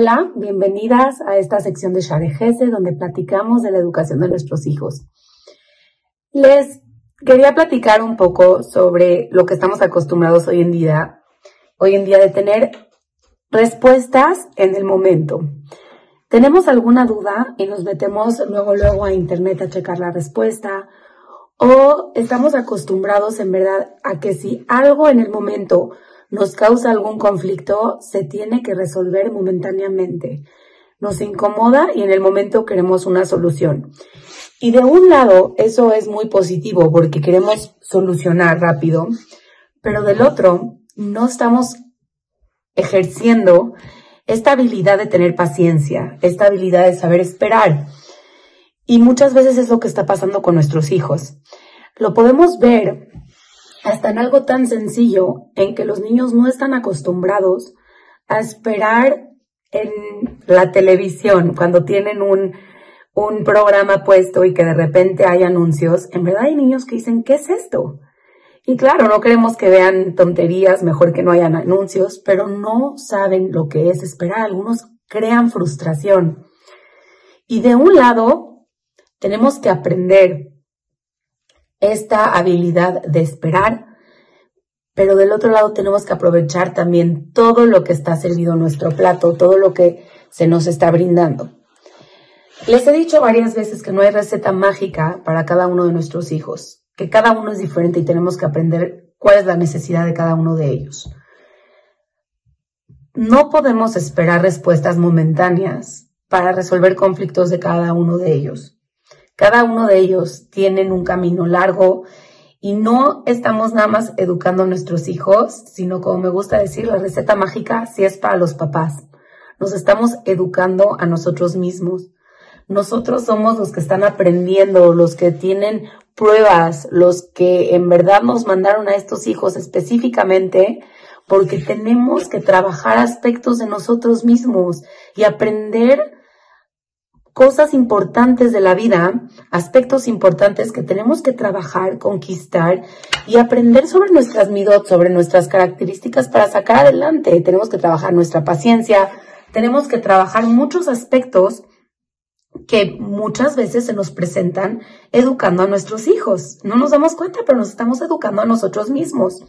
Hola, bienvenidas a esta sección de Sharejese donde platicamos de la educación de nuestros hijos. Les quería platicar un poco sobre lo que estamos acostumbrados hoy en día, hoy en día de tener respuestas en el momento. Tenemos alguna duda y nos metemos luego luego a internet a checar la respuesta o estamos acostumbrados en verdad a que si algo en el momento nos causa algún conflicto, se tiene que resolver momentáneamente. Nos incomoda y en el momento queremos una solución. Y de un lado, eso es muy positivo porque queremos solucionar rápido, pero del otro, no estamos ejerciendo esta habilidad de tener paciencia, esta habilidad de saber esperar. Y muchas veces es lo que está pasando con nuestros hijos. Lo podemos ver hasta en algo tan sencillo en que los niños no están acostumbrados a esperar en la televisión cuando tienen un, un programa puesto y que de repente hay anuncios. En verdad hay niños que dicen, ¿qué es esto? Y claro, no queremos que vean tonterías, mejor que no hayan anuncios, pero no saben lo que es esperar. Algunos crean frustración. Y de un lado, tenemos que aprender esta habilidad de esperar, pero del otro lado tenemos que aprovechar también todo lo que está servido en nuestro plato, todo lo que se nos está brindando. Les he dicho varias veces que no hay receta mágica para cada uno de nuestros hijos, que cada uno es diferente y tenemos que aprender cuál es la necesidad de cada uno de ellos. No podemos esperar respuestas momentáneas para resolver conflictos de cada uno de ellos. Cada uno de ellos tienen un camino largo y no estamos nada más educando a nuestros hijos, sino como me gusta decir, la receta mágica sí es para los papás. Nos estamos educando a nosotros mismos. Nosotros somos los que están aprendiendo, los que tienen pruebas, los que en verdad nos mandaron a estos hijos específicamente porque tenemos que trabajar aspectos de nosotros mismos y aprender cosas importantes de la vida, aspectos importantes que tenemos que trabajar, conquistar y aprender sobre nuestras midot, sobre nuestras características para sacar adelante. Tenemos que trabajar nuestra paciencia, tenemos que trabajar muchos aspectos que muchas veces se nos presentan educando a nuestros hijos. No nos damos cuenta, pero nos estamos educando a nosotros mismos.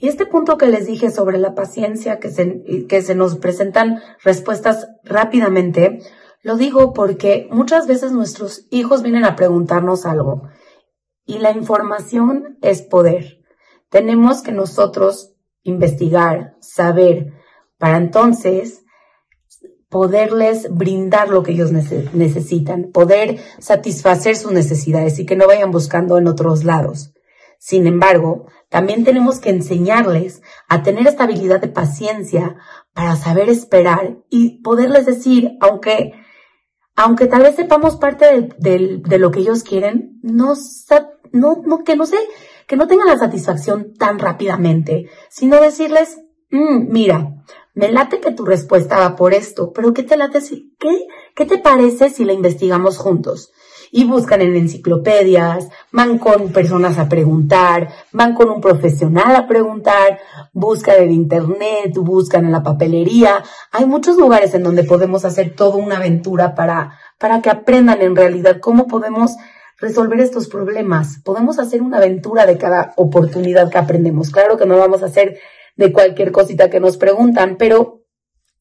Y este punto que les dije sobre la paciencia, que se, que se nos presentan respuestas rápidamente, lo digo porque muchas veces nuestros hijos vienen a preguntarnos algo y la información es poder. Tenemos que nosotros investigar, saber, para entonces poderles brindar lo que ellos necesitan, poder satisfacer sus necesidades y que no vayan buscando en otros lados. Sin embargo, también tenemos que enseñarles a tener esta habilidad de paciencia para saber esperar y poderles decir, aunque aunque tal vez sepamos parte de, lo que ellos quieren, no, no, no, que no sé, que no tengan la satisfacción tan rápidamente, sino decirles, mm, mira, me late que tu respuesta va por esto, pero ¿qué te late si, qué, qué te parece si la investigamos juntos? Y buscan en enciclopedias, van con personas a preguntar, van con un profesional a preguntar, buscan en internet, buscan en la papelería. Hay muchos lugares en donde podemos hacer toda una aventura para, para que aprendan en realidad cómo podemos resolver estos problemas. Podemos hacer una aventura de cada oportunidad que aprendemos. Claro que no vamos a hacer de cualquier cosita que nos preguntan, pero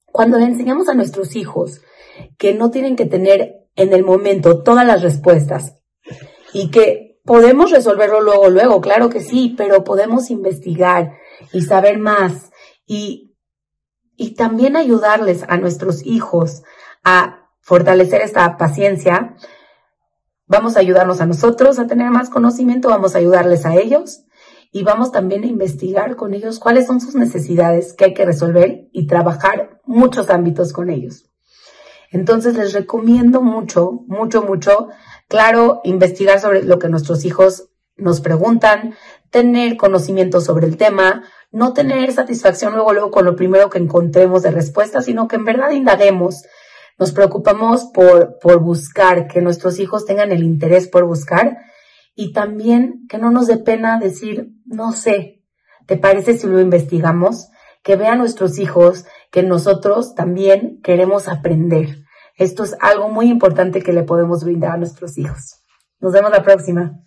cuando le enseñamos a nuestros hijos que no tienen que tener en el momento todas las respuestas y que podemos resolverlo luego, luego, claro que sí, pero podemos investigar y saber más y, y también ayudarles a nuestros hijos a fortalecer esta paciencia. Vamos a ayudarnos a nosotros a tener más conocimiento, vamos a ayudarles a ellos y vamos también a investigar con ellos cuáles son sus necesidades que hay que resolver y trabajar muchos ámbitos con ellos. Entonces les recomiendo mucho, mucho, mucho, claro, investigar sobre lo que nuestros hijos nos preguntan, tener conocimiento sobre el tema, no tener satisfacción luego, luego con lo primero que encontremos de respuesta, sino que en verdad indaguemos. Nos preocupamos por, por buscar, que nuestros hijos tengan el interés por buscar y también que no nos dé pena decir, no sé, ¿te parece si lo investigamos? Que vean nuestros hijos que nosotros también queremos aprender. Esto es algo muy importante que le podemos brindar a nuestros hijos. Nos vemos la próxima.